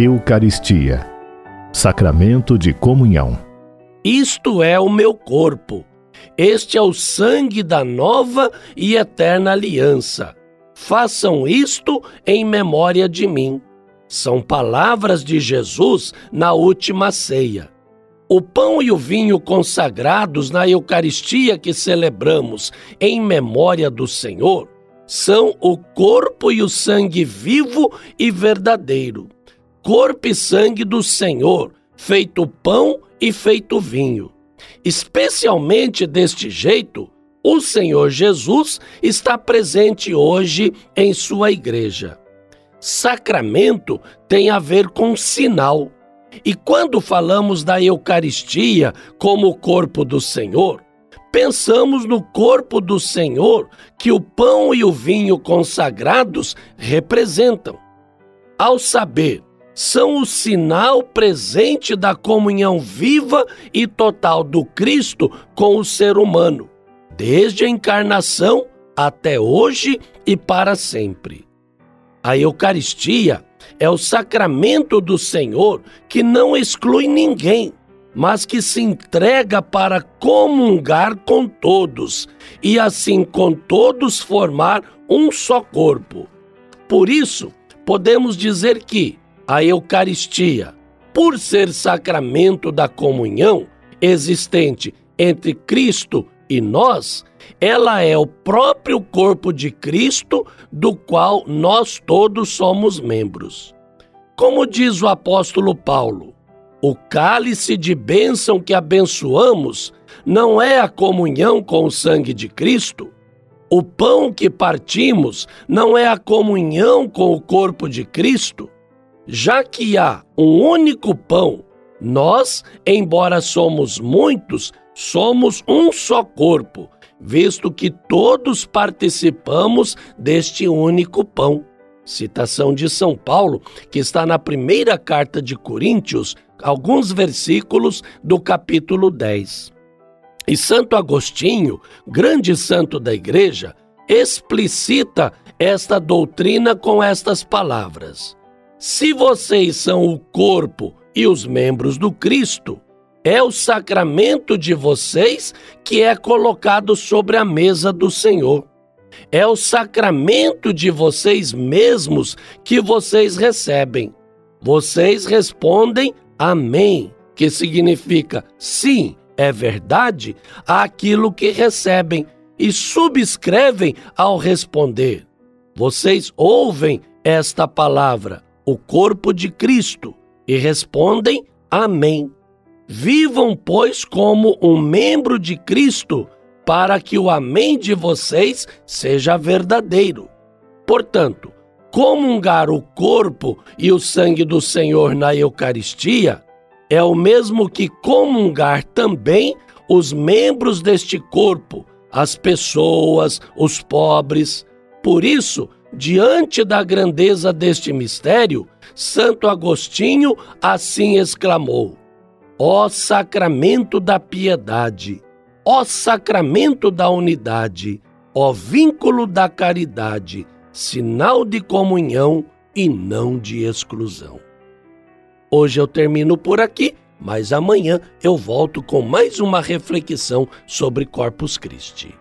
Eucaristia Sacramento de Comunhão. Isto é o meu corpo. Este é o sangue da nova e eterna aliança. Façam isto em memória de mim. São palavras de Jesus na última ceia. O pão e o vinho consagrados na Eucaristia que celebramos em memória do Senhor são o corpo e o sangue vivo e verdadeiro, corpo e sangue do Senhor, feito pão e feito vinho. Especialmente deste jeito, o Senhor Jesus está presente hoje em sua igreja. Sacramento tem a ver com sinal e quando falamos da Eucaristia como o corpo do Senhor, pensamos no corpo do Senhor que o pão e o vinho consagrados representam. Ao saber, são o sinal presente da comunhão viva e total do Cristo com o ser humano, desde a encarnação até hoje e para sempre. A Eucaristia é o sacramento do Senhor que não exclui ninguém, mas que se entrega para comungar com todos e assim com todos formar um só corpo. Por isso, podemos dizer que a Eucaristia, por ser sacramento da comunhão existente entre Cristo e nós, ela é o próprio corpo de Cristo, do qual nós todos somos membros. Como diz o apóstolo Paulo, o cálice de bênção que abençoamos não é a comunhão com o sangue de Cristo? O pão que partimos não é a comunhão com o corpo de Cristo? Já que há um único pão, nós, embora somos muitos, somos um só corpo visto que todos participamos deste único pão. Citação de São Paulo, que está na primeira carta de Coríntios, alguns versículos do capítulo 10. E Santo Agostinho, grande santo da igreja, explicita esta doutrina com estas palavras: Se vocês são o corpo e os membros do Cristo, é o sacramento de vocês que é colocado sobre a mesa do Senhor. É o sacramento de vocês mesmos que vocês recebem. Vocês respondem Amém, que significa sim, é verdade, àquilo que recebem e subscrevem ao responder. Vocês ouvem esta palavra, o corpo de Cristo, e respondem Amém. Vivam, pois, como um membro de Cristo, para que o amém de vocês seja verdadeiro. Portanto, comungar o corpo e o sangue do Senhor na Eucaristia é o mesmo que comungar também os membros deste corpo, as pessoas, os pobres. Por isso, diante da grandeza deste mistério, Santo Agostinho assim exclamou: Ó sacramento da piedade, ó sacramento da unidade, ó vínculo da caridade, sinal de comunhão e não de exclusão. Hoje eu termino por aqui, mas amanhã eu volto com mais uma reflexão sobre Corpus Christi.